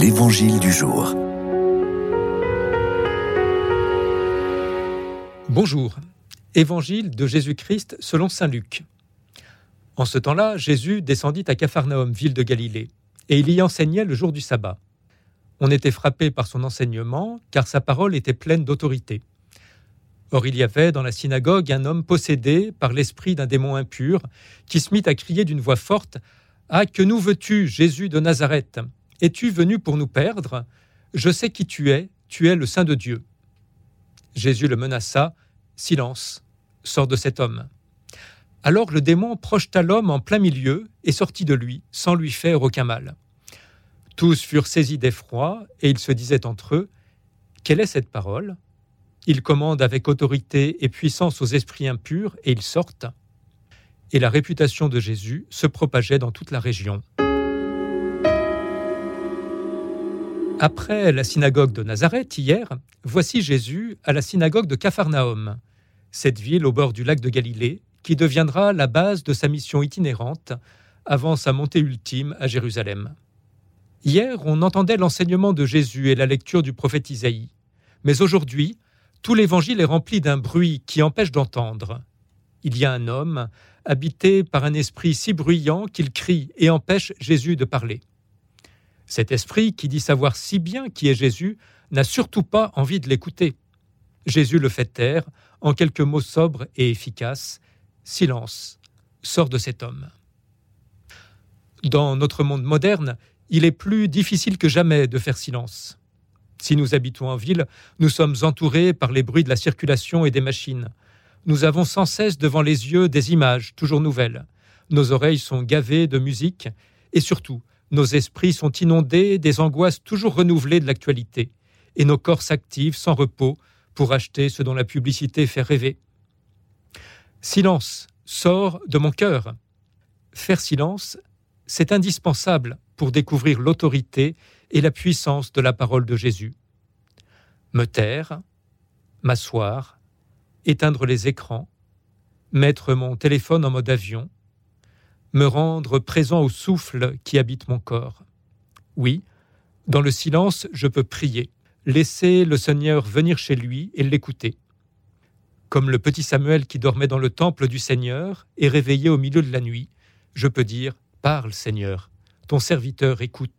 L'Évangile du jour. Bonjour. Évangile de Jésus-Christ selon Saint Luc. En ce temps-là, Jésus descendit à Capharnaüm, ville de Galilée, et il y enseignait le jour du sabbat. On était frappé par son enseignement, car sa parole était pleine d'autorité. Or il y avait dans la synagogue un homme possédé par l'esprit d'un démon impur, qui se mit à crier d'une voix forte Ah, que nous veux-tu, Jésus de Nazareth? Es-tu venu pour nous perdre? Je sais qui tu es, tu es le Saint de Dieu. Jésus le menaça Silence, sors de cet homme. Alors le démon projeta l'homme en plein milieu et sortit de lui, sans lui faire aucun mal. Tous furent saisis d'effroi, et ils se disaient entre eux Quelle est cette parole? Il commande avec autorité et puissance aux esprits impurs, et ils sortent. Et la réputation de Jésus se propageait dans toute la région. Après la synagogue de Nazareth, hier, voici Jésus à la synagogue de Capharnaüm, cette ville au bord du lac de Galilée, qui deviendra la base de sa mission itinérante avant sa montée ultime à Jérusalem. Hier, on entendait l'enseignement de Jésus et la lecture du prophète Isaïe. Mais aujourd'hui, tout l'évangile est rempli d'un bruit qui empêche d'entendre. Il y a un homme, habité par un esprit si bruyant qu'il crie et empêche Jésus de parler. Cet esprit, qui dit savoir si bien qui est Jésus, n'a surtout pas envie de l'écouter. Jésus le fait taire en quelques mots sobres et efficaces. Silence, sort de cet homme. Dans notre monde moderne, il est plus difficile que jamais de faire silence. Si nous habitons en ville, nous sommes entourés par les bruits de la circulation et des machines. Nous avons sans cesse devant les yeux des images toujours nouvelles. Nos oreilles sont gavées de musique et surtout, nos esprits sont inondés des angoisses toujours renouvelées de l'actualité et nos corps s'activent sans repos pour acheter ce dont la publicité fait rêver. Silence, sort de mon cœur. Faire silence, c'est indispensable pour découvrir l'autorité et la puissance de la parole de Jésus. Me taire, m'asseoir, éteindre les écrans, mettre mon téléphone en mode avion, me rendre présent au souffle qui habite mon corps. Oui, dans le silence, je peux prier, laisser le Seigneur venir chez lui et l'écouter. Comme le petit Samuel qui dormait dans le temple du Seigneur et réveillé au milieu de la nuit, je peux dire Parle, Seigneur, ton serviteur écoute.